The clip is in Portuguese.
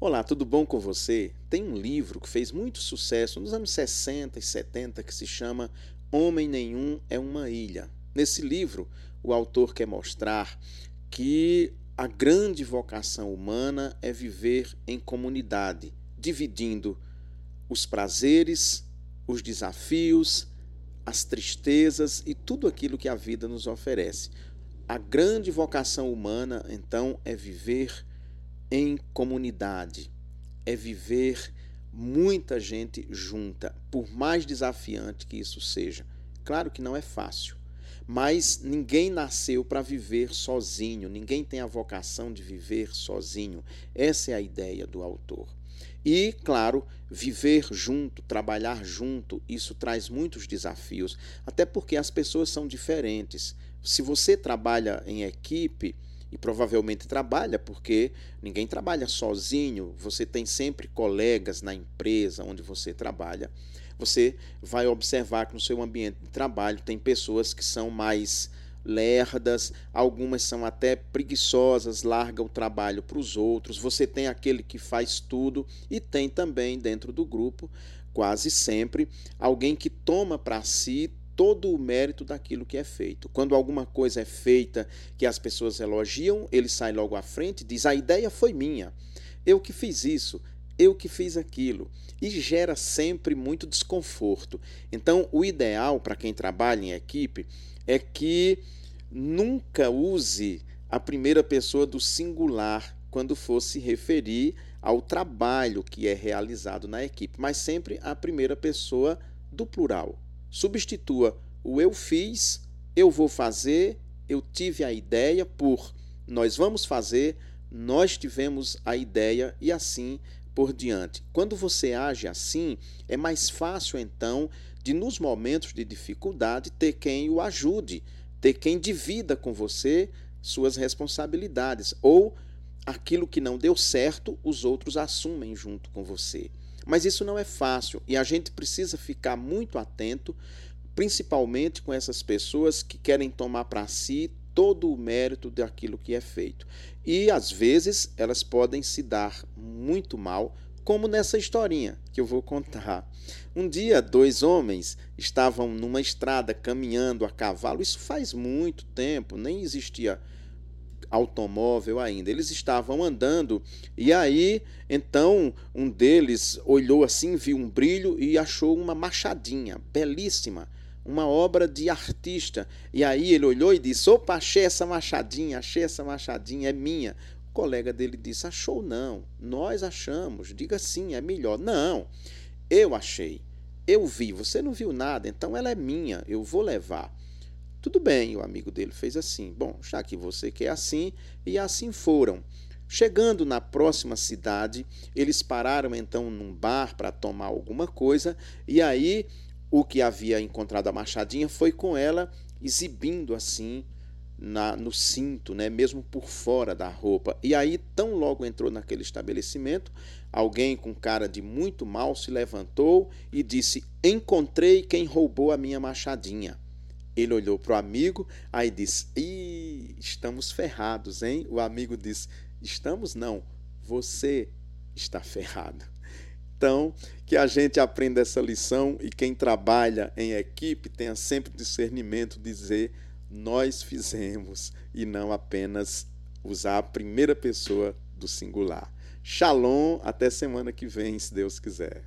Olá, tudo bom com você? Tem um livro que fez muito sucesso nos anos 60 e 70 que se chama Homem Nenhum é uma Ilha. Nesse livro, o autor quer mostrar que a grande vocação humana é viver em comunidade, dividindo os prazeres, os desafios, as tristezas e tudo aquilo que a vida nos oferece. A grande vocação humana, então, é viver em comunidade, é viver muita gente junta, por mais desafiante que isso seja. Claro que não é fácil, mas ninguém nasceu para viver sozinho, ninguém tem a vocação de viver sozinho. Essa é a ideia do autor. E, claro, viver junto, trabalhar junto, isso traz muitos desafios, até porque as pessoas são diferentes. Se você trabalha em equipe, e provavelmente trabalha, porque ninguém trabalha sozinho, você tem sempre colegas na empresa onde você trabalha. Você vai observar que no seu ambiente de trabalho tem pessoas que são mais lerdas, algumas são até preguiçosas, largam o trabalho para os outros. Você tem aquele que faz tudo e tem também dentro do grupo, quase sempre, alguém que toma para si todo o mérito daquilo que é feito. Quando alguma coisa é feita que as pessoas elogiam, ele sai logo à frente e diz: A ideia foi minha, eu que fiz isso, eu que fiz aquilo. E gera sempre muito desconforto. Então, o ideal para quem trabalha em equipe é que nunca use a primeira pessoa do singular quando for se referir ao trabalho que é realizado na equipe, mas sempre a primeira pessoa do plural. Substitua o eu fiz, eu vou fazer, eu tive a ideia por nós vamos fazer, nós tivemos a ideia e assim por diante. Quando você age assim, é mais fácil então de nos momentos de dificuldade ter quem o ajude, ter quem divida com você suas responsabilidades ou aquilo que não deu certo, os outros assumem junto com você. Mas isso não é fácil e a gente precisa ficar muito atento, principalmente com essas pessoas que querem tomar para si todo o mérito daquilo que é feito. E às vezes elas podem se dar muito mal, como nessa historinha que eu vou contar. Um dia, dois homens estavam numa estrada caminhando a cavalo. Isso faz muito tempo, nem existia automóvel ainda. Eles estavam andando e aí, então, um deles olhou assim, viu um brilho e achou uma machadinha belíssima, uma obra de artista. E aí ele olhou e disse: "Opa, achei essa machadinha, achei essa machadinha, é minha". O colega dele disse: "Achou não, nós achamos. Diga sim, é melhor". "Não, eu achei. Eu vi, você não viu nada, então ela é minha, eu vou levar". Tudo bem, o amigo dele fez assim. Bom, já que você quer assim, e assim foram. Chegando na próxima cidade, eles pararam então num bar para tomar alguma coisa, e aí o que havia encontrado a machadinha foi com ela exibindo assim na, no cinto, né, mesmo por fora da roupa. E aí, tão logo entrou naquele estabelecimento, alguém com cara de muito mal se levantou e disse: Encontrei quem roubou a minha machadinha. Ele olhou para o amigo, aí disse: Ih, estamos ferrados, hein? O amigo disse: Estamos não, você está ferrado. Então, que a gente aprenda essa lição e quem trabalha em equipe tenha sempre discernimento dizer nós fizemos e não apenas usar a primeira pessoa do singular. Shalom, até semana que vem, se Deus quiser.